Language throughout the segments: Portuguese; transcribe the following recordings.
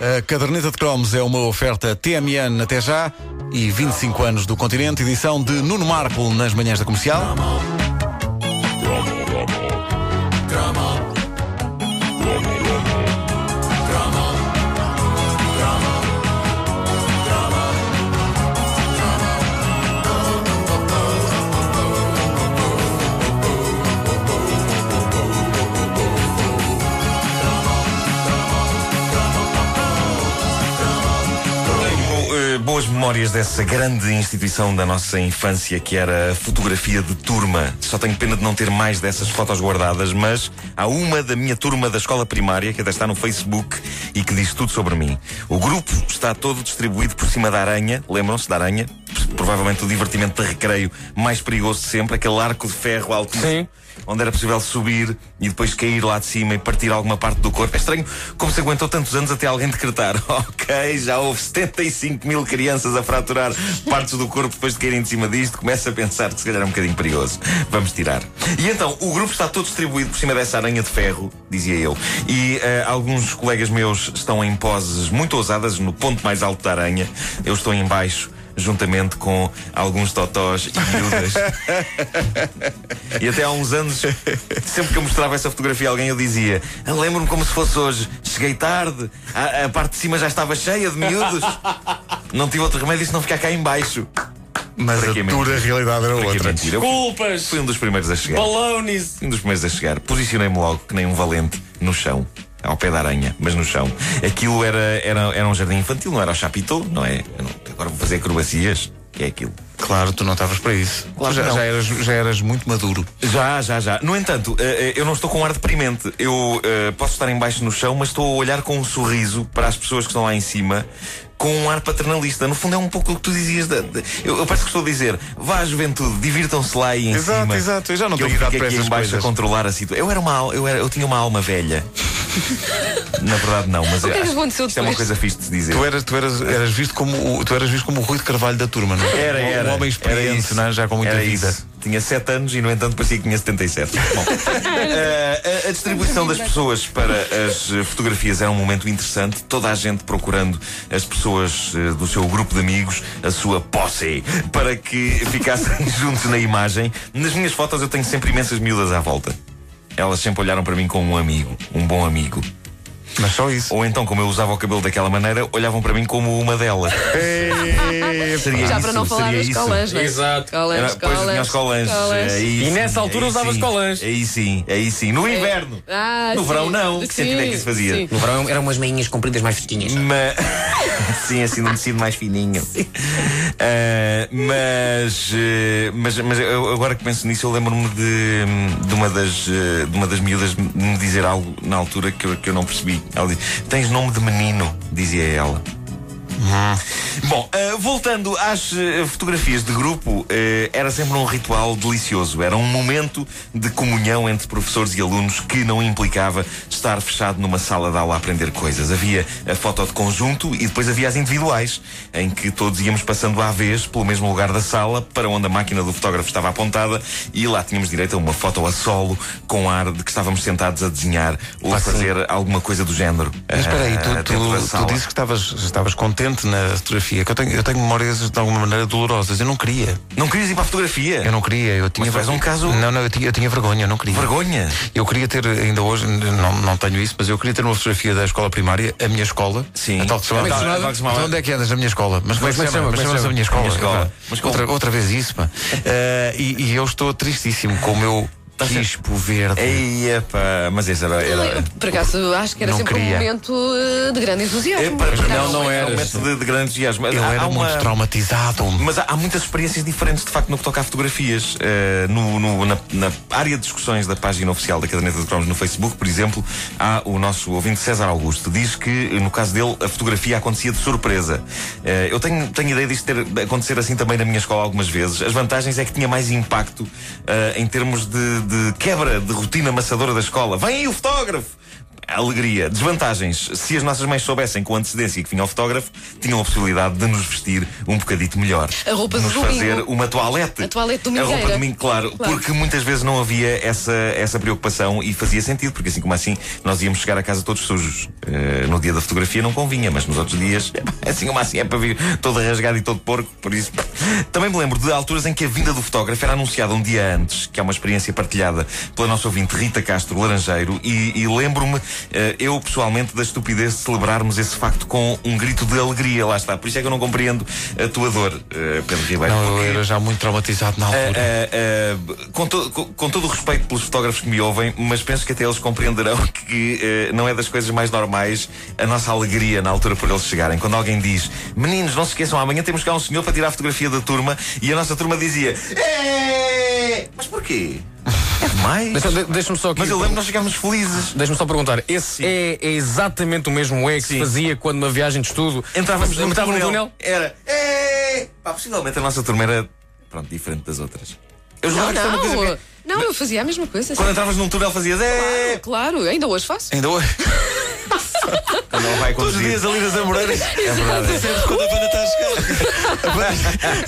A caderneta de cromos é uma oferta TMN até já e 25 anos do continente, edição de Nuno Marco nas manhãs da comercial. Memórias dessa grande instituição da nossa infância que era a fotografia de turma. Só tenho pena de não ter mais dessas fotos guardadas, mas há uma da minha turma da escola primária que até está no Facebook e que diz tudo sobre mim. O grupo está todo distribuído por cima da aranha. Lembram-se da aranha? Provavelmente o divertimento de recreio mais perigoso de sempre, aquele arco de ferro alto. Sim. Onde era possível subir e depois cair lá de cima e partir alguma parte do corpo. É estranho como se aguentou tantos anos até alguém decretar: Ok, já houve 75 mil crianças a fraturar partes do corpo depois de caírem de cima disto. Começa a pensar que se calhar é um bocadinho perigoso. Vamos tirar. E então, o grupo está todo distribuído por cima dessa aranha de ferro, dizia eu. E eh, alguns colegas meus estão em poses muito ousadas no ponto mais alto da aranha. Eu estou em baixo juntamente com alguns totós e miúdas. e até há uns anos, sempre que eu mostrava essa fotografia a alguém, eu dizia: "Ah, Lembro-me como se fosse hoje. Cheguei tarde, a, a parte de cima já estava cheia de miúdos. Não tive outro remédio se não ficar cá em baixo. Mas a dura realidade era outra. mentir? Eu Culpas! fui um dos primeiros a chegar. Balões! Um dos primeiros a chegar. Posicionei-me logo, que nem um valente, no chão. Ao pé da aranha, mas no chão. Aquilo era, era, era um jardim infantil, não era o chapitão, não é? Agora vou fazer acrobacias. Que é aquilo? Claro, tu não estavas para isso. Claro já, já eras, já eras muito maduro. Já, já, já. No entanto, eh, eh, eu não estou com um ar deprimente. Eu eh, posso estar em baixo no chão, mas estou a olhar com um sorriso para as pessoas que estão lá em cima. Com um ar paternalista. No fundo, é um pouco o que tu dizias. da- da- eu, eu parece que estou a dizer: vá à juventude, divirtam-se lá aí em Exato, cima. exato. Eu já não tenho idade para essas coisas. a controlar a situação. Eu era uma, eu, era, eu tinha uma alma velha. Na verdade, não, mas que é que aconteceu isto é uma depois? coisa fixe de se dizer. Tu eras, tu eras, eras visto como o, tu eras visto como o Rui de Carvalho da turma, não é? Era, Um- era. Um homem Era experiente, isso. não é? já com muita Era vida. isso. Tinha 7 anos e, no entanto, parecia que tinha 77. Bom, eh, a, a distribuição das pessoas para as eh, fotografias era um momento interessante. Toda a gente procurando as pessoas eh, do seu grupo de amigos, a sua posse, para que ficassem juntos na imagem. Nas minhas fotos eu tenho sempre imensas miúdas à volta. Elas sempre olharam para mim como um amigo, um bom amigo. Mas só isso. Ou então, como eu usava o cabelo daquela maneira, olhavam para mim como uma delas. Seria Já isso, para não falar seria das isso. colãs, não é? Exato. Colãs, Era, pois, os colãs. colãs. Aí E sim, nessa altura aí usavas sim. colãs. Aí sim, aí sim. No inverno. Ah, no sim. verão não. Que sentido é que isso fazia? sim. No verão eram umas meinhas compridas mais fresquinhas. Mas... sim, assim num tecido mais fininho. Ah, mas, mas, mas eu, agora que penso nisso, eu lembro-me de, de, uma das, eh, de uma das miúdas me dizer algo na altura que eu, que eu não percebi. Ela disse: Tens nome de menino, dizia ela. Bom, eh, voltando às eh, fotografias de grupo, eh, era sempre um ritual delicioso. Era um momento de comunhão entre professores e alunos que não implicava estar fechado numa sala de aula a aprender coisas. Havia a foto de conjunto e depois havia as individuais, em que todos íamos passando à vez pelo mesmo lugar da sala para onde a máquina do fotógrafo estava apontada e lá tínhamos direito a uma foto a solo com ar de que estávamos sentados a desenhar ou a Ah, fazer alguma coisa do género. Mas espera aí, ah, tu, da tu, tu dizes que estavas, estavas contente na fotografia, que eu tenho, eu tenho memórias de alguma maneira dolorosas. Eu não queria. Não querias ir para a fotografia? Eu não queria. Eu tinha Mas és um caso- Não, não, eu tinha, eu tinha vergonha, eu não queria. Vergonha? Eu queria ter, ainda hoje, não, não tenho isso, mas eu queria ter uma fotografia da escola primária, a minha escola. Sim. A tal que se é chamava? Então, então onde é que andas? A minha escola. Mas como é que se é chama? Mas chama? chama-se a minha escola. Minha outra, outra vez isso, pá. Eh, e, e eu estou tristíssimo com o meu quispo verde. Ei, epá, mas esse era. era... Por acaso, acho que era Não sempre queria. um momento eh, de grande entusiasmo. Epá, não, não é um eras. momento de, de grande entusiasmo. Eu Há- era há uma- muito traumatizado. Mas há, há muitas experiências diferentes, de facto, no que toca a fotografias. Eh, no, no- na, na área de discussões da página oficial da Caderneta de Cromos no Facebook, por exemplo, há o nosso ouvinte César Augusto. Diz que, no caso dele, a fotografia acontecia de surpresa. Eh, eu tenho, tenho ideia disto ter de acontecer assim também na minha escola algumas vezes. As vantagens é que tinha mais impacto eh, em termos de, de quebra de rotina amassadora da escola. Vem aí o fotógrafo! Alegria. Desvantagens. Se as nossas mães soubessem com antecedência que vinha o fotógrafo, tinham a possibilidade de nos vestir um bocadito melhor. A roupa de do nos domingo. fazer uma toalete. A toalete A roupa de domingo, claro, Claro. Porque muitas vezes não havia essa, essa preocupação e fazia sentido, porque assim como assim nós íamos chegar a casa todos sujos. Eh, no dia da fotografia não convinha, mas nos outros dias, assim como assim é para vir todo rasgado e todo porco, por isso. Também me lembro de alturas em que a vinda do fotógrafo era anunciada um dia antes, que é uma experiência partilhada pela nossa ouvinte Rita Castro Laranjeiro, e, e lembro-me, eu pessoalmente, da estupidez de celebrarmos esse facto com um grito de alegria, lá está. Por isso é que eu não compreendo a tua dor, eh, Pedro Ribeiro. Não, eu porque- era já muito traumatizado na altura. Uh, uh, com, to- com- todo o respeito pelos fotógrafos que me ouvem, mas penso que até eles compreenderão que não é das coisas mais normais a nossa alegria na altura por eles chegarem. Quando alguém diz, meninos, não se esqueçam, amanhã temos cá um senhor para tirar a fotografia da turma, e a nossa turma dizia, "É, mas porquê? É. Deixa- de- Deixa-me só aqui. Mas eu lembro que nós ficámos felizes. Deixa-me só perguntar, esse é, é exatamente o mesmo é que se fazia quando numa viagem de estudo Entrávamos no, entrava no túnel? Era, "É." Pá, possivelmente a nossa turma era, pronto, diferente das outras. Eu Não, jurava que era uma coisa não. que- Não, eu fazia a mesma coisa. Quando entravas num túnel fazias, é. Claro, ainda hoje faço. Ainda hoje. Ela vai Todos os dias ali nas Amoreiras. É verdade. Sempre quando a banda está a chegar. A banda,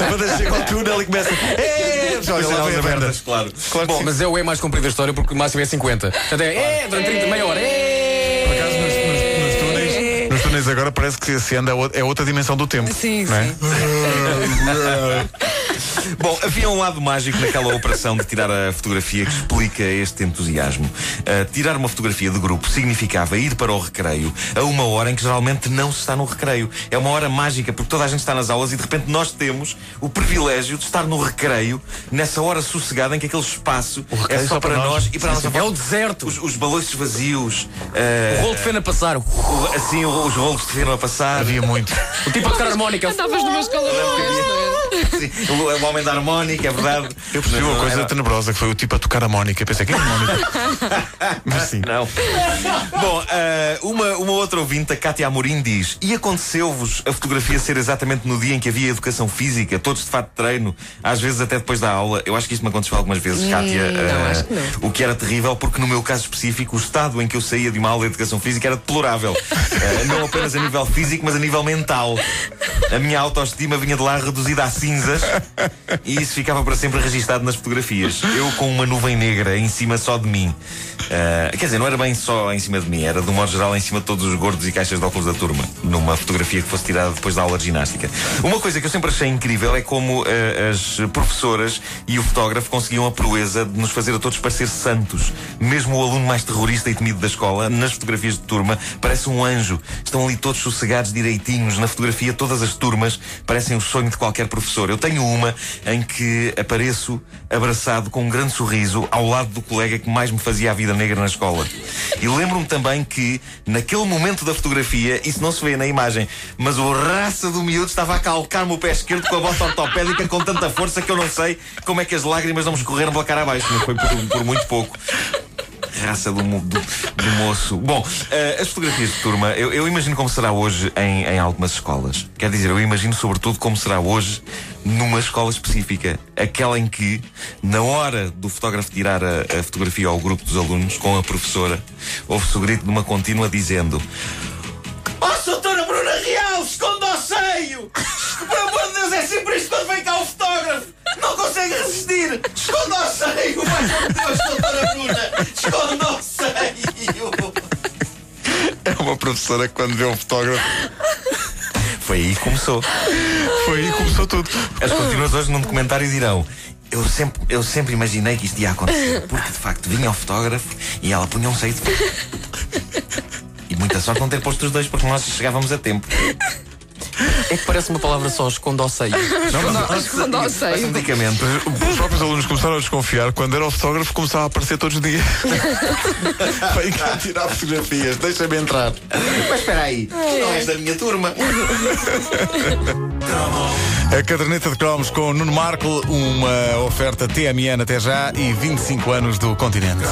a banda chega ao túnel e começa. "É!" Olha, lá Janelas vem abertas, claro. Claro Bom, sim. Mas é o é mais comprido da história porque o máximo é 50. Portanto é, é durante 30, meia hora. É. Por acaso, nos, nos- nos túneis, nos túneis agora parece que se anda a outra- é outra dimensão do tempo. Sim, não é? sim. Bom, havia um lado mágico naquela operação de tirar a fotografia que explica este entusiasmo. Uh, tirar uma fotografia de grupo significava ir para o recreio a uma hora em que geralmente não se está no recreio. É uma hora mágica porque toda a gente está nas aulas e de repente nós temos o privilégio de estar no recreio nessa hora sossegada em que aquele espaço é só, para nós, e para a nossa É o deserto. Os, os balões vazios. O rolo de feno a passar. O o- assim, os rolos de feno a passar. Havia muito. tipo a tocar harmónica. Andavas numa escola não é? Sim, o, o homem da harmónica, é verdade. Eu percebi uma coisa era- tenebrosa que foi o tipo a tocar a Mónica. Pensei que é a Mónica. Mas sim. Não. Bom, ah, uma, uma outra ouvinte, a Cátia Amorim, diz: E aconteceu-vos a fotografia ser exatamente no dia em que havia educação física, todos de fato de treino, às vezes até depois da aula? Eu acho que isto me aconteceu algumas vezes, Cátia. não, ah, acho que não. O que era terrível, porque no meu caso específico, o estado em que eu saía de uma aula de educação física era deplorável. Ah, não apenas a nível físico, mas a nível mental. A minha autoestima vinha de lá reduzida a cinzas e isso ficava para sempre registado nas fotografias. Eu com uma nuvem negra em cima só de mim. Ah, quer dizer, não era bem só em cima de mim, era de um modo geral em cima de todos os gordos e caixas de óculos da turma, numa fotografia que fosse tirada depois da aula de ginástica. Uma coisa que eu sempre achei incrível é como ah, as professoras e o fotógrafo conseguiam a proeza de nos fazer a todos parecer santos. Mesmo o aluno mais terrorista e temido da escola, nas fotografias de turma, parece um anjo. Estão ali todos sossegados direitinhos. Na fotografia, todas as turmas parecem o sonho de qualquer professor. Eu tenho uma em que apareço abraçado com um grande sorriso ao lado do colega que mais me fazia a vida negra na escola. E lembro-me também que, naquele momento da fotografia, isso não se vê na imagem, mas o raça do miúdo estava a calcar-me o pé esquerdo com a bota ortopédica com tanta força que eu não sei como é que as lágrimas não me escorreram pela cara abaixo, mas foi por, por muito pouco raça do, do- do moço. Bom, eh, as fotografias de turma, eu, eu imagino como será hoje em, em algumas escolas. Quer dizer, eu imagino sobretudo como será hoje numa escola específica. Aquela em que, na hora do fotógrafo tirar a, a fotografia ao grupo dos alunos com a professora, ouve-se o grito de uma contínua dizendo: consegue resistir! Esconda o seio! Por amor de Deus, doutora Bruna! Esconda o seio! É uma professora que quando vê um fotógrafo. Foi aí que começou. Foi aí que começou tudo. As continuas hoje num documentário dirão. Eu sempre, eu sempre imaginei que isto ia acontecer, porque de facto vinha o fotógrafo e ela punha um seio de E muita sorte não ter posto os dois, porque nós chegávamos a tempo. É que parece uma palavra só, esconda ao seio. Esconda ao seio. medicamento. Os próprios alunos começaram a desconfiar quando era o fotógrafo começava a aparecer todos os dias. Vem cá tirar fotografias, deixa-me entrar. Mas espera aí, não és da minha turma. A caderneta de cromos com Nuno Marco, uma oferta TMN até já e 25 anos do continente.